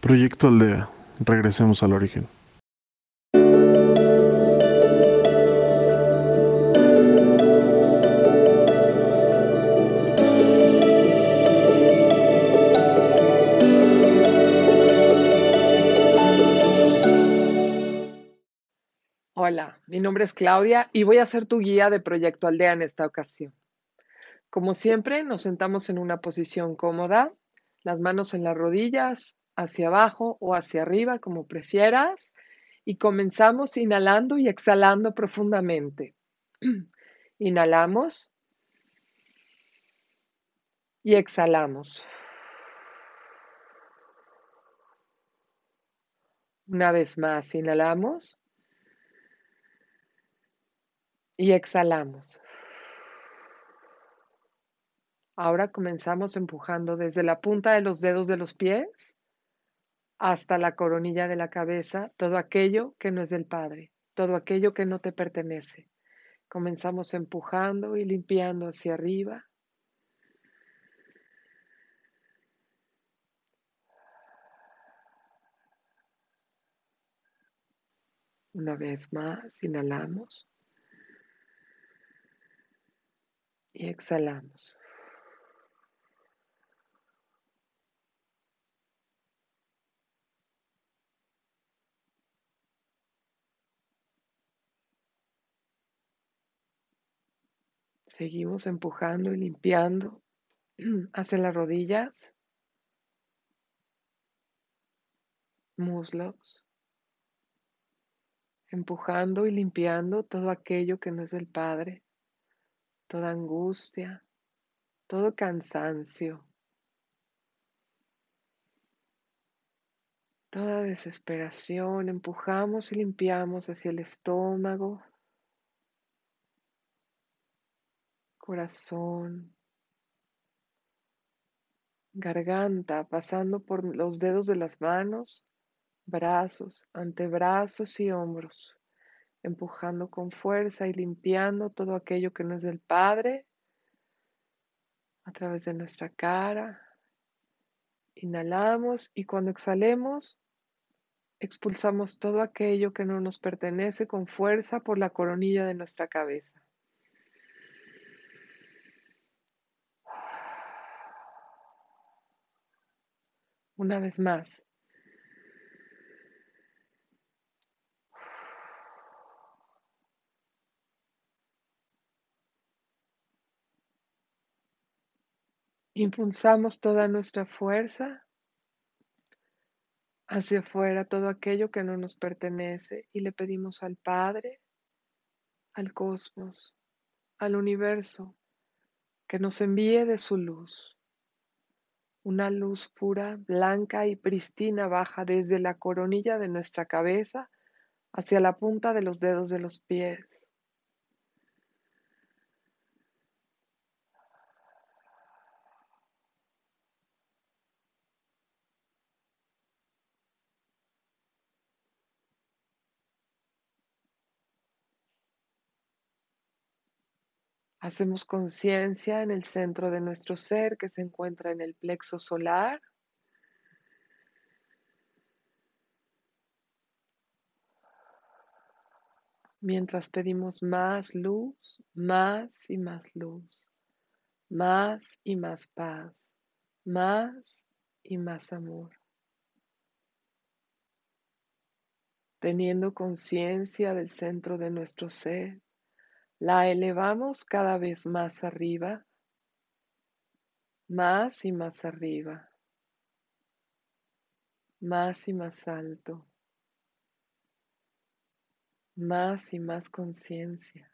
Proyecto Aldea. Regresemos al origen. Hola, mi nombre es Claudia y voy a ser tu guía de Proyecto Aldea en esta ocasión. Como siempre, nos sentamos en una posición cómoda, las manos en las rodillas, hacia abajo o hacia arriba, como prefieras, y comenzamos inhalando y exhalando profundamente. Inhalamos y exhalamos. Una vez más, inhalamos y exhalamos. Ahora comenzamos empujando desde la punta de los dedos de los pies hasta la coronilla de la cabeza todo aquello que no es del Padre, todo aquello que no te pertenece. Comenzamos empujando y limpiando hacia arriba. Una vez más, inhalamos y exhalamos. Seguimos empujando y limpiando hacia las rodillas, muslos, empujando y limpiando todo aquello que no es del Padre, toda angustia, todo cansancio, toda desesperación, empujamos y limpiamos hacia el estómago, corazón, garganta, pasando por los dedos de las manos, brazos, antebrazos y hombros, empujando con fuerza y limpiando todo aquello que no es del Padre a través de nuestra cara. Inhalamos y cuando exhalemos, expulsamos todo aquello que no nos pertenece con fuerza por la coronilla de nuestra cabeza. Una vez más. Impulsamos toda nuestra fuerza hacia afuera, todo aquello que no nos pertenece y le pedimos al Padre, al cosmos, al universo, que nos envíe de su luz. Una luz pura, blanca y pristina baja desde la coronilla de nuestra cabeza hacia la punta de los dedos de los pies. Hacemos conciencia en el centro de nuestro ser que se encuentra en el plexo solar. Mientras pedimos más luz, más y más luz, más y más paz, más y más amor. Teniendo conciencia del centro de nuestro ser, la elevamos cada vez más arriba, más y más arriba, más y más alto, más y más conciencia.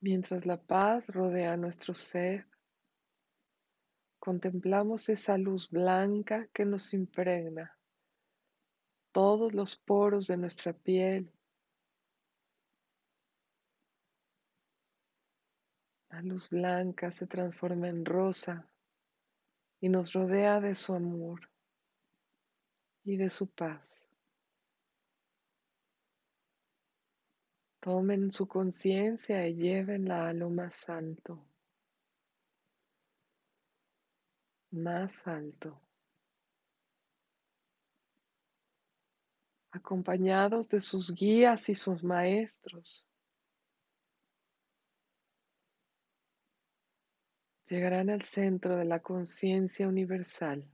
Mientras la paz rodea nuestro ser, contemplamos esa luz blanca que nos impregna todos los poros de nuestra piel. La luz blanca se transforma en rosa y nos rodea de su amor y de su paz. Tomen su conciencia y llévenla a lo más alto. más alto, acompañados de sus guías y sus maestros. Llegarán al centro de la conciencia universal.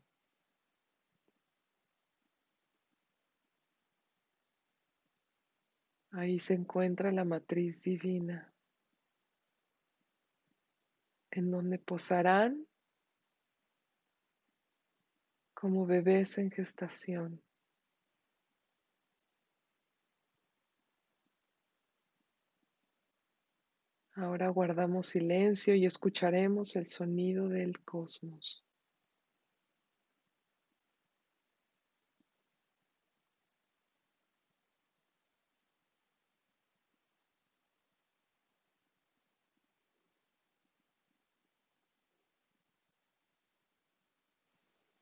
Ahí se encuentra la matriz divina, en donde posarán como bebés en gestación. Ahora guardamos silencio y escucharemos el sonido del cosmos.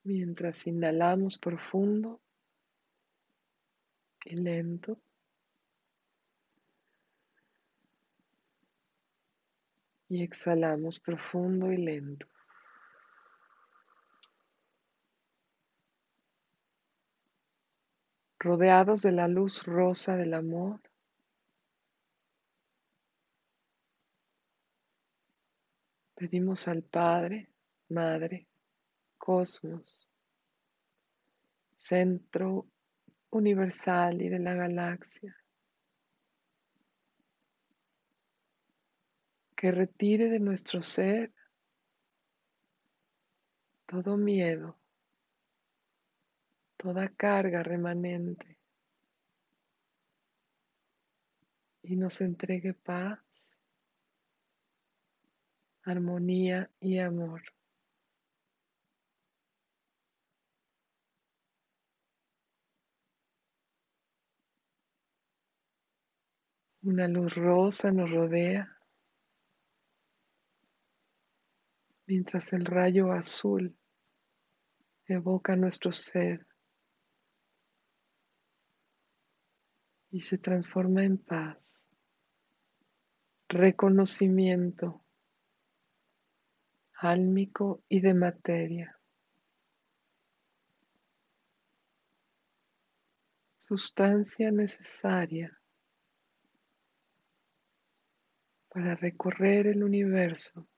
Mientras inhalamos profundo y lento. Y exhalamos profundo y lento. Rodeados de la luz rosa del amor. Pedimos al Padre, Madre, Cosmos, Centro Universal y de la galaxia que retire de nuestro ser todo miedo, toda carga remanente y nos entregue paz, armonía y amor. Una luz rosa nos rodea mientras el rayo azul evoca nuestro ser y se transforma en paz, reconocimiento álmico y de materia. Sustancia necesaria para recorrer el universo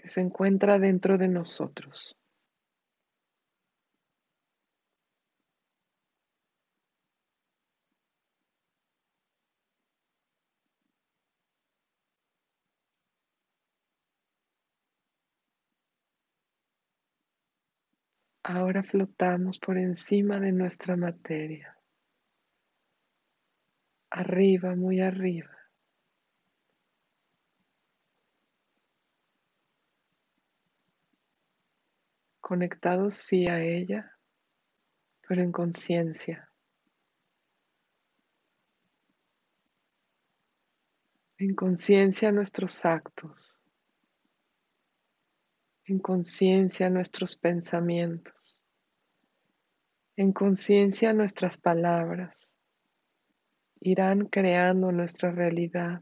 que se encuentra dentro de nosotros. Ahora flotamos por encima de nuestra materia, arriba, muy arriba. Conectados sí a ella, pero en conciencia. En conciencia nuestros actos, en conciencia nuestros pensamientos, en conciencia nuestras palabras irán creando nuestra realidad,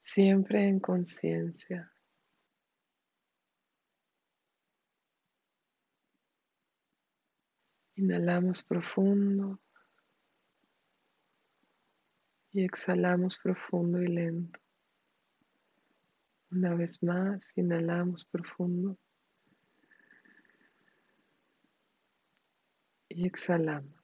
siempre en conciencia. Inhalamos profundo y exhalamos profundo y lento. Una vez más, inhalamos profundo y exhalamos.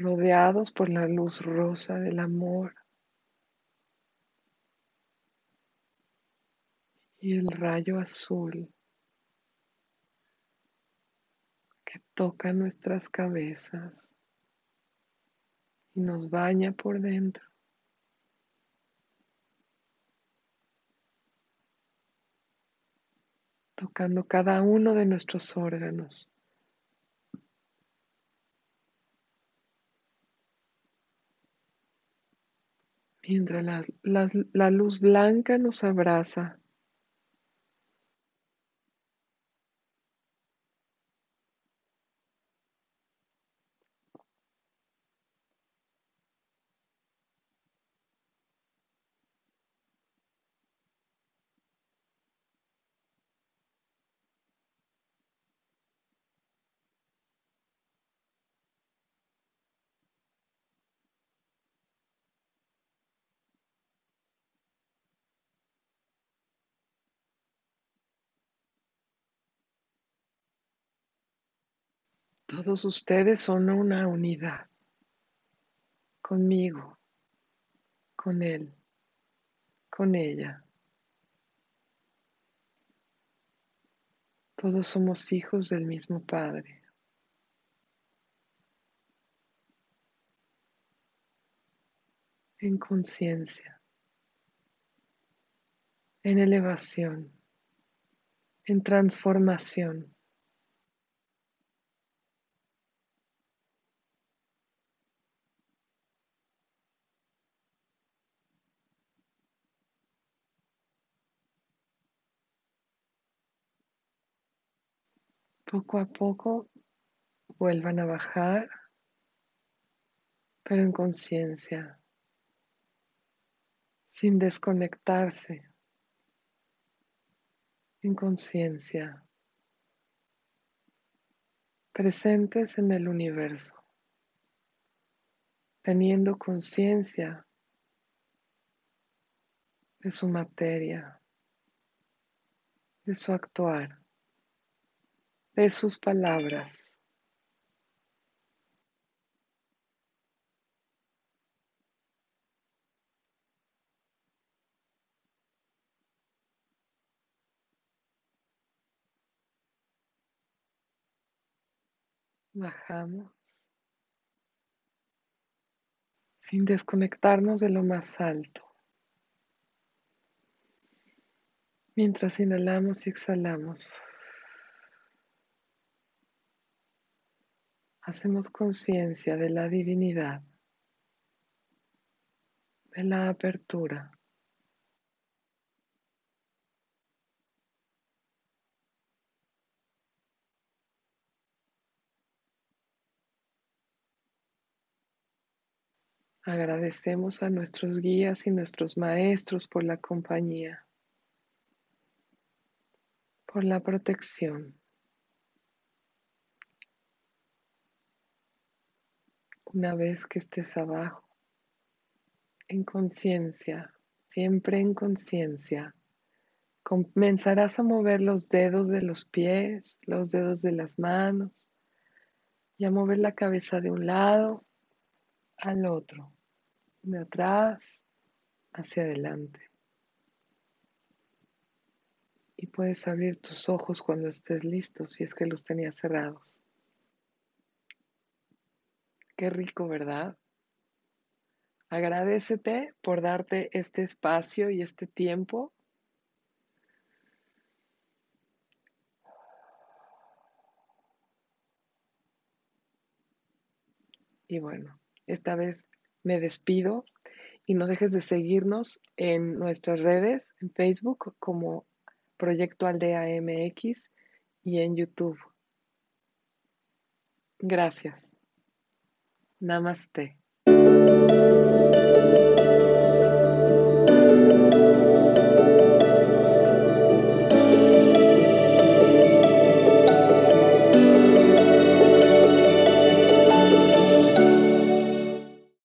Rodeados por la luz rosa del amor y el rayo azul que toca nuestras cabezas y nos baña por dentro. tocando cada uno de nuestros órganos. Mientras la, la, la luz blanca nos abraza Todos ustedes son una unidad conmigo, con él, con ella. Todos somos hijos del mismo Padre. En conciencia, en elevación, en transformación. Poco a poco vuelvan a bajar, pero en conciencia, sin desconectarse, en conciencia, presentes en el universo, teniendo conciencia de su materia, de su actuar de sus palabras. Bajamos sin desconectarnos de lo más alto. Mientras inhalamos y exhalamos. Hacemos conciencia de la divinidad, de la apertura. Agradecemos a nuestros guías y nuestros maestros por la compañía, por la protección. Una vez que estés abajo, en conciencia, siempre en conciencia, comenzarás a mover los dedos de los pies, los dedos de las manos y a mover la cabeza de un lado al otro, de atrás hacia adelante. Y puedes abrir tus ojos cuando estés listo, si es que los tenías cerrados. Qué rico, ¿verdad? Agradecete por darte este espacio y este tiempo. Y bueno, esta vez me despido y no dejes de seguirnos en nuestras redes, en Facebook como Proyecto Aldea MX y en YouTube. Gracias. Namaste.